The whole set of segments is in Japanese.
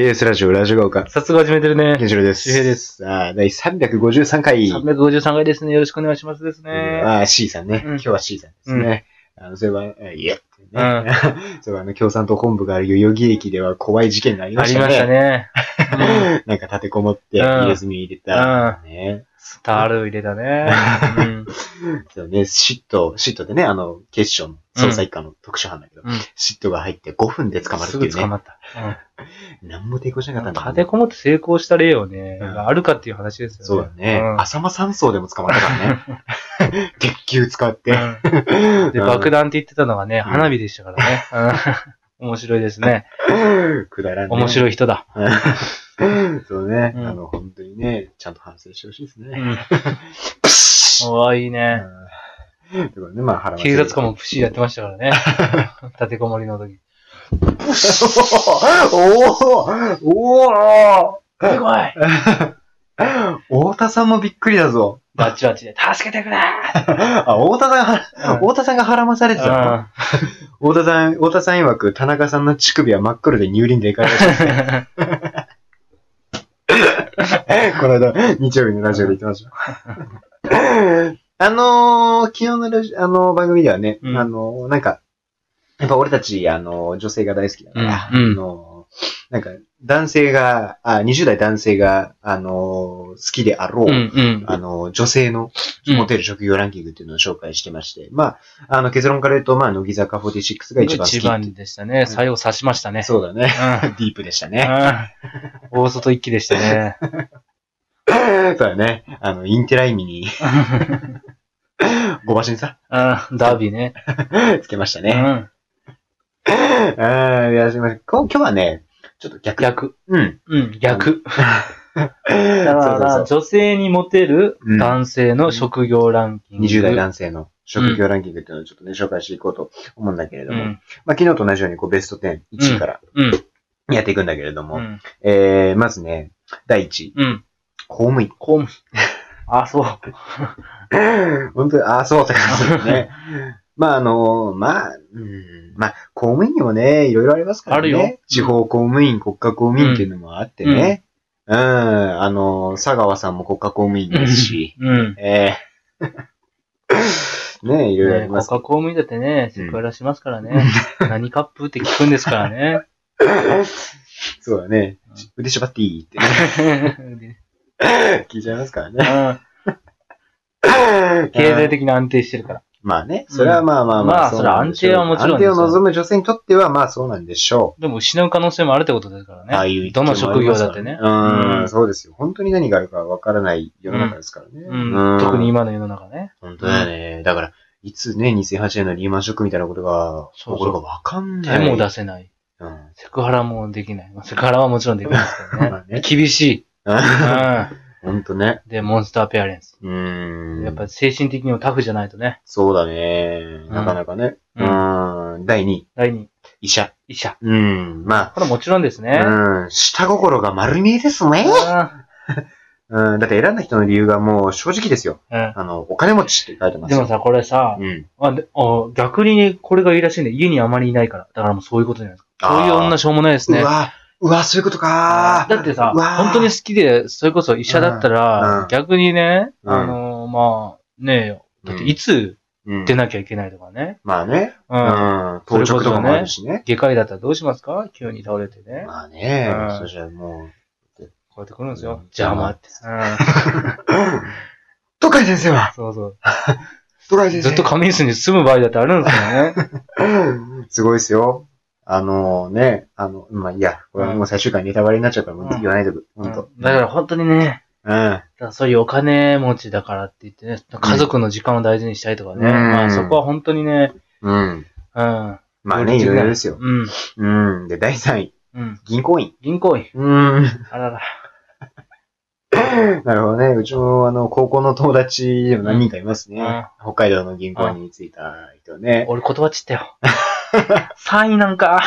KS ラジオ、ラジオが丘。早速始めてるね。ケンシロウです。周平ですさあ、第353回。353回ですね。よろしくお願いしますですね。ああ、C さんね。うん今日は C さんですね。あの、そういえば、えいえってね。そういえば、あの、共産党本部がある代々木駅では怖い事件がありましたね。ありましたね。なんか立てこもって、うん入れ墨入れた。ね。スタール入れたね。うんそうね、シット、シットでね、あの、警視庁の捜査一課の特殊班だけど、うんシットが入って5分で捕まるってすいうね。ぐ捕まった。何も抵抗しなかったんだ立てこもって成功した例をね、うんあるかっていう話ですよね。そうだね。うん浅間山荘でも捕まったからね。鉄球使って。うんで、うん爆弾って言ってたのがね、花火でしたからね。うん面白いですね。くだらんね。面白い人だ。い。そうね。うん。あの、本当にね、ちゃんと反省してほしいですね。うん。いいね。うん。ということでね、まあ、腹警察官もプシーやってましたからね。立てこもりの時。おおおお出てこい太田さんもびっくりだぞ。バッチバチで、助けてくれあ、太田さんがは、太田さんが腹まされてたの太田さん、太田さん曰く、田中さんの乳首は真っ黒で乳輪でかいらしいですね。この間、日曜日のラジオで言ってました。あのー、昨日のラジあの番組ではね、うん。あのー、なんか、やっぱ俺たち、あのー、女性が大好きだから、うん。うん。あのーなんか、男性が、あ、20代男性が、あのー、好きであろう、うんうん。あの、女性のうんモテる職業ランキングっていうのを紹介してまして、まあ、あの、結論から言うと、まあ、乃木坂46が一番好き一番でしたね。最後刺しましたね。そうだね。うんディープでしたね。うん大外一気でしたね。そうだね。あの、インテライミに、ごばしにさ、うんダービーね。つけましたね。うんあ あ、いや、すみません。こ今日はね、ちょっと逆。逆。うん。うん、逆。だだから、女性にモテるうん男性の職業ランキング。20代男性の職業ランキングっていうのをちょっとね、紹介していこうと思うんだけれども、うん。まあ、昨日と同じようにこうベスト10、1位からうん。やっていくんだけれども、うん。えー、まずね、第1位、うん。公務員。公務。あ、そう。本当に、ああ、そうって感じですね。まあ、あの、まあ、うん、まあ、公務員にもね、いろいろありますからね。あるよ地方公務員、国家公務員っていうのもあってね。うん、あの、佐川さんも国家公務員ですし、うん。ええ ねいろいろありね、ます。国家公務員だってね、セクハラしますからね。何カップって聞くんですからね。そうだねうん。腕縛っていいって うん聞いちゃいますからね。経済的に安定してるから。まあね、それはまあまあまあ、まあそれは安定はもちろん安定を望む女性にとってはまあそうなんでしょう。でも失う可能性もあるってことですからね。ああいうどの職業だってね。うん、うんそうですよ。本当に何があるかわからない世の中ですからね。うん。特に今の世の中ね。本当だよね。だから、いつね、2008年のリーマンショックみたいなことが起そうそうこるかわかんない。手も出せない。うん。セクハラもできない。まあセクハラはもちろんできないですけどね 厳しい。うん。本当ね。で、モンスターペアレンス。うーん。やっぱ精神的にもタフじゃないとね。そうだね。なかなかね。ううんん。第2位、第二、医者。医者。うん。まこれもちろんですあ、ね。うん。下心が丸見えですね。うん。だって選んだ人の理由がもう正直ですよ。うんあの、お金持ちって書いてますよ。でもさ、これさ、うん。あ逆にこれがいいらしいんで、家にあまりいないから。だからもうそういうことじゃないですか。そういう女しょうもないですね。うわ、うわ、そういうことかだってさ、本当に好きで、それこそ医者だったうんらうん、逆にね、うんあのー、まあ、ねえよ。だっていつうん出なきゃいけないとかね。まあね。う。うんん。当直とかもあるしね。外科医だったらどうしますか？急に倒れてね。まあねうん。そしたらもこうやって来るんですようん。邪魔って。うん。う。都会先生は？そうそう。都会先生ずっと仮眠室に住む場合だってあるんですよね。すごいですよ。あのね、あの、まあいいや、これはもう最終回ネタバレになっちゃうから、もう言わないでく、ほんと。うんだから本当にね、うん。だからそういうお金持ちだからって言ってね、家族の時間を大事にしたいとかね。うんまあそこは本当にね、うん。うん。まあね、いろいろですよ。うん。うん。で、第3位、うん。銀行員。銀行員。うん。あらら。なるほどね。うちも、あの、高校の友達でも何人かいますね。北海道の銀行に着いた人ね。俺断っちったよ。3位なんか。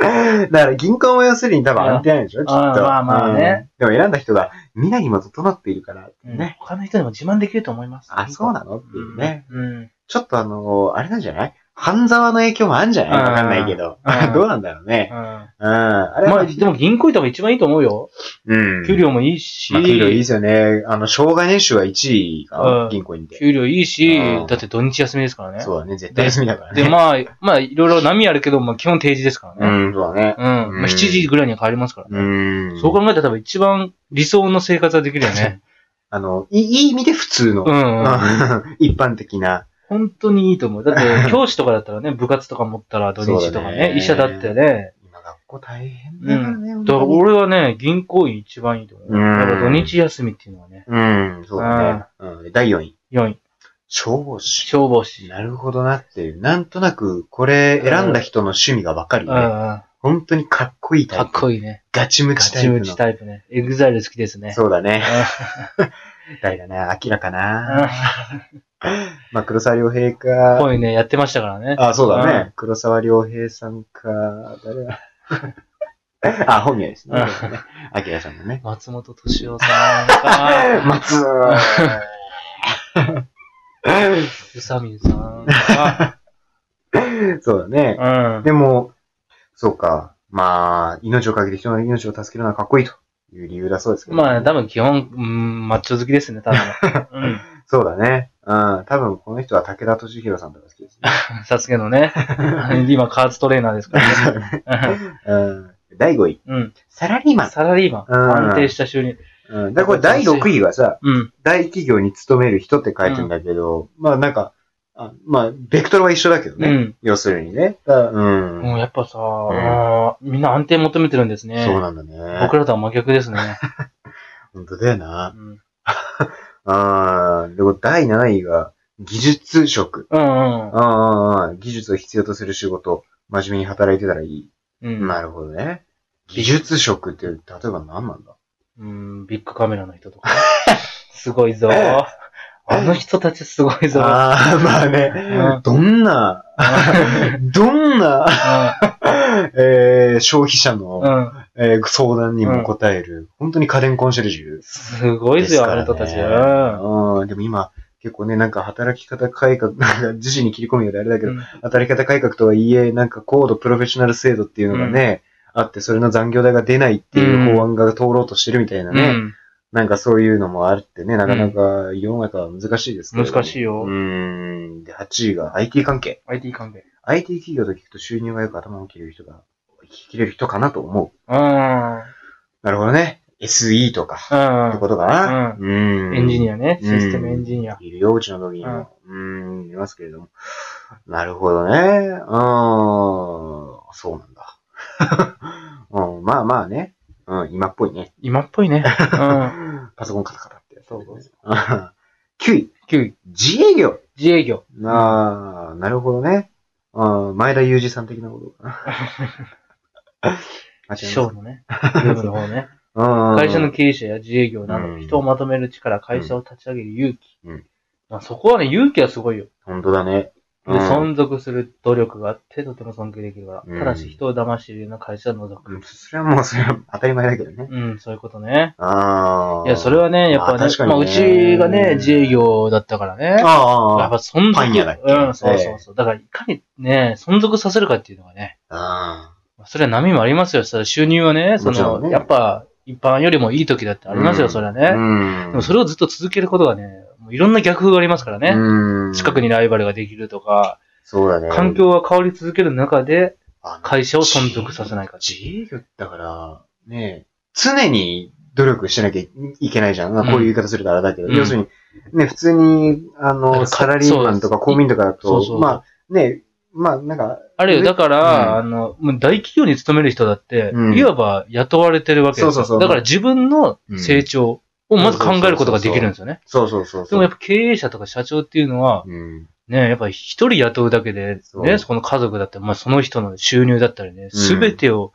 だから銀行も要するに多分安定なんでしょきっと。あまあまあねうん。でも選んだ人が、みなにも整っているから、うんね。他の人にも自慢できると思います。あ、そうなの？っていうね。うん。ちょっとあの、あれなんじゃない？半沢の影響もあるんじゃない？うんわかんないけどう。ん どうなんだろうね。うん。うん。あれはまあ、でも銀行行った方が一番いいと思うよ。うん。給料もいいし。まあ、給料いいですよね。あの、生姜年収は1位うがん銀行員で。給料いいしうん、だって土日休みですからね。そうだね。絶対休みだからね。で、まあ、まあ、いろいろ波あるけど、まあ、基本定時ですからね。うん、そうだね。うん。まあ、7時ぐらいには帰りますからうね。ん。そう考えたら多分一番理想の生活はできるよね。あの、いいいい意味で普通のう、ん。一般的な。本当にいいと思う。だって、教師とかだったらね、部活とか持ったら土日とかそうだねね、医者だってね。今学校大変だからね。だから俺はね、銀行員一番いいと思う。うんやっぱ土日休みっていうのはね、うん、そうだね。うん、第4位。4位、消防士。消防士。なるほどなっていう。なんとなく、これ選んだ人の趣味がわかるよね。うんうん。本当にかっこいいタイかプ。っこいいね。ガチムガチムチタイプの。チタイプね。 EXILE 好きですね。そうだね。う 誰だね。アキラかんな。まあ、黒沢良平か。こういうね、やってましたからね。あ、そうだね。黒沢良平さんか、誰だ？あ、本名ですね。アキラさんのね。松本敏夫さんか、松宇佐美さんか、そうだね。うん。でも、そうか。まあ、命をかけて人の命を助けるのはかっこいいという理由だそうですけど、まあ、多分基本、うん、マッチョ好きですね、多分。うん。そうだね。うん。多分この人は武田敏弘さんとか好きですね。サスケのね。今、カーツトレーナーですからね。うん。第5位。うん。サラリーマン。サラリーマン。うん安定した収入。うん。だからこれ第6位はさ、うん。大企業に勤める人って書いてるんだけど、まあなんか、あまあ、ベクトルは一緒だけどね。うん。要するにね。だうん。もうやっぱさ、あーみんな安定求めてるんですね。そうなんだね。僕らとは真逆ですね。本当だよなう。ん。あーでも第7位が、技術職。うんうん。ああ、技術を必要とする仕事、真面目に働いてたらいい。うん。なるほどね。技術職って、例えば何なんだ？うん、ビッグカメラの人とか。すごいぞ。あの人たちすごいぞ。ああ、まあねうん。どんな、どんな、えー消費者の、うん。えー相談にも答える、本当に家電コンシェルジュすごいですよ、あの人たち。うんうん。でも今、結構ね、なんか働き方改革、なんか自身に切り込むようであれだけど、うん働き方改革とはいえ、なんか高度プロフェッショナル制度っていうのがね、あって、それの残業代が出ないっていう法案が通ろうとしてるみたいなね、うん。なんかそういうのもあってね、なかなか世の中は難しいですけど。難しいようーん。で、8位が IT 関係。IT 関係。IT 企業と聞くと収入がよく頭を切れる人が、切れる人かなと思う。うん。なるほどね。SE とか、ってことかな。うん。エンジニア。アね。うんシステムエンジニア。いるよ、うちの時にも。うん、いますけれども。なるほどね。うん、そうなんだ。うん、まあまあね。うん、今っぽいね。今っぽいね。うん。パソコンカタカタってやつ。そうそうそ9位。9位。自営業。自営業。ああ、なるほどね。あー前田裕二さん的なことかな。あ、のね。ゲームの方ね。うん会社の経営者や自営業など、うん人をまとめる力、会社を立ち上げる勇気。うんまあそこはね、勇気はすごいよ。本当だね。でうん存続する努力があって、とても尊敬できるから。うんただし、人を騙しているような会社は除く。うんそれはもう、それは当たり前だけどね。うん、そういうことね。ああ。いや、それはね、やっぱねまあ確、かにねまあ、うちがね、自営業だったからね。やっああ。ぱ存続。パン屋だっけ？うん、そうそうそう。だから、いかにね、存続させるかっていうのがね、あそれは波もありますよ。それは収入はね、その、もちろんねやっぱ、一般よりもいい時だってありますよ、うんあ。それはね。うん。でもそれをずっと続けることがね、いろんな逆風がありますからね。うん。近くにライバルができるとか、そうだね。環境が変わり続ける中で、会社を存続させないか自営業だから、ね、常に努力しなきゃいけないじゃん。こういう言い方するとあれだけど、うん要するに、ね、普通に、あの、かサラリーマンとか公務員とかだと、そうそうまあ、ね、まあ、なんか、あるよ。だから、うんあの、もう大企業に勤める人だって、うんいわば雇われてるわけですよ。そうそうそうだから自分の成長をまず考えることができるんですよね。そうそうそう。でもやっぱ経営者とか社長っていうのは、うん。ね、やっぱり一人雇うだけで、ね、そこの家族だったり、まあその人の収入だったりね、うんすべてを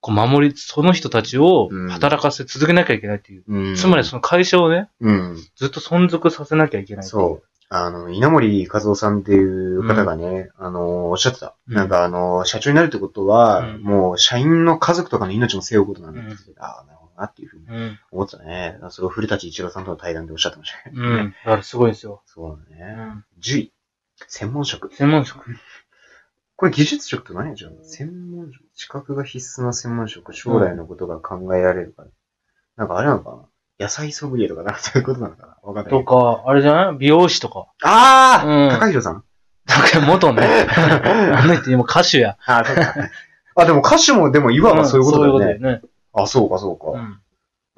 こう守り、その人たちをうん働かせ続けなきゃいけないっていう。うん。つまりその会社をね、うん。ずっと存続させなきゃいけない。そう。あの、稲森和夫さんっていう方がね、あの、おっしゃってた。うんなんかあの、社長になるってことは、うんもう社員の家族とかの命も背負うことなんだってああ、なるなっていうふうにうん。思ってたね。それを古舘一郎さんとの対談でおっしゃってましたね。うん。だからすごいですよ。そうだね。うん。10位。専門職。専門職。これ技術職と何やじゃん専門職。資格が必須な専門職。将来のことが考えられるから。なんかあれなのかな？野菜ソムリエとかなんかそういうことなのかな？わかんないけとど。か、あれじゃない？美容師とか。ああ、うん高弘さんなんか元ね。あの人今歌手や。ああ、そうか。あ、でも歌手も、でもいわばそういうことだよね。んそういうことだよね。あ、そうか、そうか。うん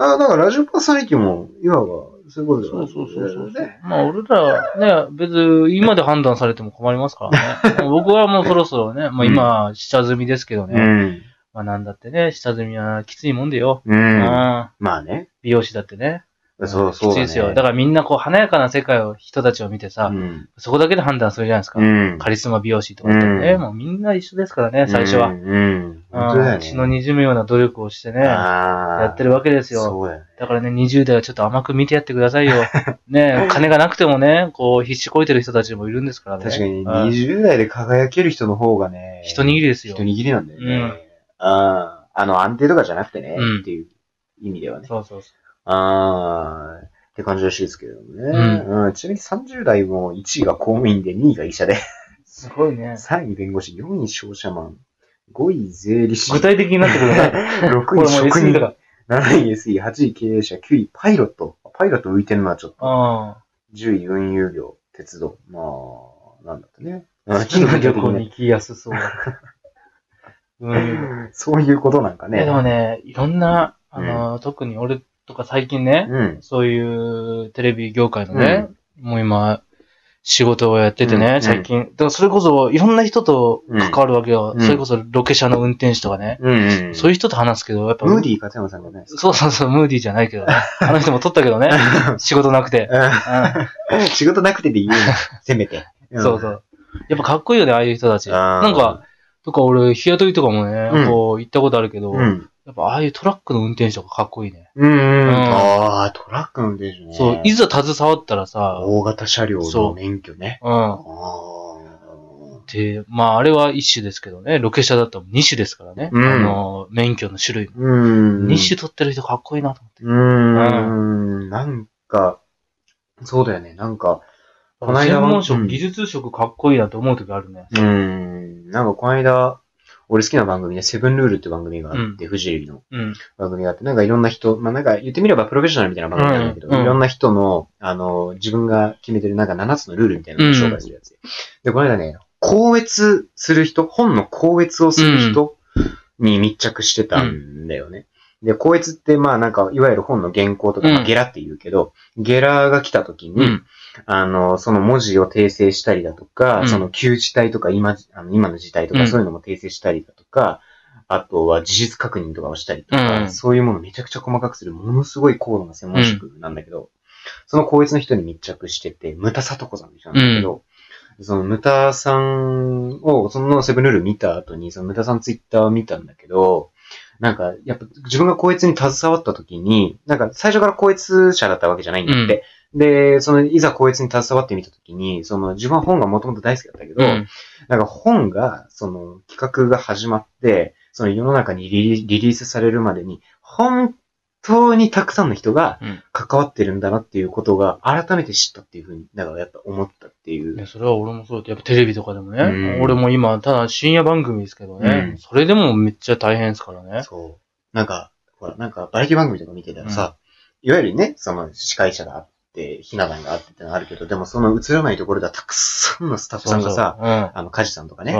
あ、だからラジオパーソナリティも、いわばそういうことだよそうそうそうそう。ね。まあ俺らね、別に今で判断されても困りますからね。僕はもうそろそろね、まあ今、下積みですけどね。うん。まあなんだってね、下積みはきついもんでよ。うん。うんまあね。美容師だってね。そうそうだね。きついですよ。だからみんなこう華やかな世界を、人たちを見てさ、うん。そこだけで判断するじゃないですか。うん。カリスマ美容師とかってね、うんもうみんな一緒ですからね、最初は。うん。うん。血の滲むような努力をしてね。やってるわけですよ。そうだ。だからね、20代はちょっと甘く見てやってくださいよ。ね金がなくてもね、こう必死こいてる人たちもいるんですからね。確かに、うん20代で輝ける人の方がね、一握りですよ一。握りなんだよね。うんああ、あの、安定とかじゃなくてね、うんっていう意味ではね。そうそうそああ、って感じらしいですけどね。うん。ちなみに30代も1位が公務員で2位が医者で、う。すごいね。3位弁護士、4位商社マン、5位税理士、具体的になってくるね。6これも位職 SE 人だか、7位 SE、8位経営者、9位パイロット。パイロット浮いてるのはちょっと。ら。10位運輸業、鉄道。まあ、なんだってね。うん。好きな旅行に行きやすそう。うん。そういうことなんかね。ね、でもね、いろんな、あの、特に俺とか最近ね、うん。そういうテレビ業界のね、もう今、仕事をやっててね、うん最近。だからそれこそ、いろんな人と関わるわけよ。うんそれこそロケ車の運転手とかね。うん、うん。そういう人と話すけど、やっぱ、ムーディー勝山さんがね。そうそうそう、ムーディーじゃないけどね。あの人も撮ったけどね。仕事なくて。うん仕事なくてで言うな。せめて。うん、そうそう。やっぱかっこいいよね、ああいう人たち。あーなんか、とか俺、日雇いとかもね、うんこう、行ったことあるけど、うん。やっぱああいうトラックの運転手とかかっこいいね。うん。うん。うんああ、トラックの運転手ね。そう、いざ携わったらさ、大型車両の免許ね。うん。あで、まあ、あれは一種ですけどね、ロケ車だったら二種ですからね。うんあの、免許の種類も。ーうん。二種取ってる人かっこいいなと思って。うーん。なんか、そうだよね。なんか、この間専門職、うん技術職かっこいいなと思う時あるね。うーん。なんかこの間、俺好きな番組で、セブンルールって番組があって、フジテレビのうん。番組があって、なんかいろんな人、まあなんか言ってみればプロフェッショナルみたいな番組なんだけど、いろんな人の、あの、自分が決めてるなんか7つのルールみたいなのを紹介するやつで。で、この間ね、校閲する人、本の校閲をする人に密着してたんだよね。で、校閲ってまあなんか、いわゆる本の原稿とか、ゲラって言うけど、ゲラが来た時に、うん。あの、その文字を訂正したりだとか、うん。その旧字体とか今、あの今の字体とか、うん。そういうのも訂正したりだとか、あとは事実確認とかをしたりとか、うん。そういうものをめちゃくちゃ細かくする、ものすごい高度な専門職なんだけど、その校閲の人に密着してて、ムタサトコさんって人なんだけど、そのムタさんを、そのセブンルール見た後に、そのムタさんツイッターを見たんだけど、なんか、やっぱ自分が校閲に携わった時に、なんか最初から校閲者だったわけじゃないんだって。で、その、いざ校閲に携わってみた時に、その、自分は本がもともと大好きだったけど、うん。なんか本が、その、企画が始まって、その世の中にリリースされるまでに、本当にたくさんの人がうん関わってるんだなっていうことが改めて知ったっていうふうに、だからやっぱ思ったっていう。ね、それは俺もそうだって、やっぱテレビとかでもね、うん俺も今、ただ深夜番組ですけどね、うんそれでもめっちゃ大変ですからね。そう。なんか、ほら、なんか、バラエティ番組とか見てたらさ、いわゆるね、その司会者があって、ひな壇があってってのあるけど、でもその映らないところではたくさんのスタッフさんがさ、そうそうあの、カジさんとかね、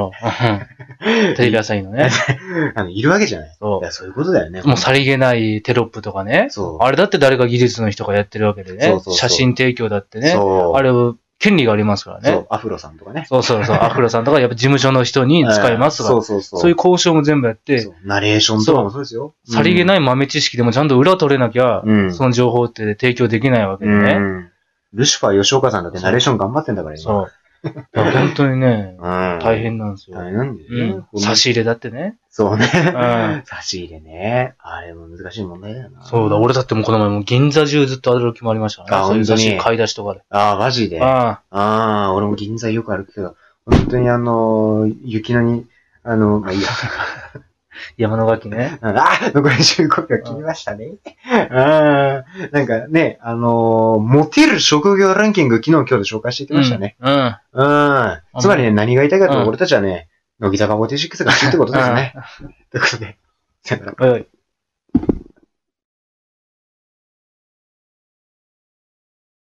テレビ朝日のね。あの、いるわけじゃない。そいやそういうことだよね。う。もうさりげないテロップとかね。そう。あれだって誰か技術の人がやってるわけでね。そうそうそう写真提供だってね。そう。あれを、権利がありますからね。そう、アフロさんとかね。そうそうそう。アフロさんとか、やっぱ事務所の人に使いますとか、そうそうそう。そういう交渉も全部やってそ、うナレーションとかもそうですよ。さりげない豆知識でもちゃんと裏取れなきゃ、うんその情報って提供できないわけうでね。ん。ルシファー吉岡さんだってナレーション頑張ってんだから、今。そう。本当にね、うん。大変なんですよ。大変なんだよねうん。。差し入れだってね。そうね。ん差し入れね。あれも難しい問題だよな。そうだ、俺だってもうこの前もう銀座中ずっと歩き回りましたね。あ本当に買い出しとかで。ああ、マジで？あああ、俺も銀座よく歩くけど、本当にあの、雪のに、あの、まあいいや。あ、山の垣ね。ああ、残り15秒切りましたね。ああ、なんかね、あのーモテる職業ランキング昨日今日で紹介してきましたね。うん。うん。うん。つまりね、何が言いたいかというと、うん俺たちはね、乃木坂46が好きってことですね。ということで、さよなら。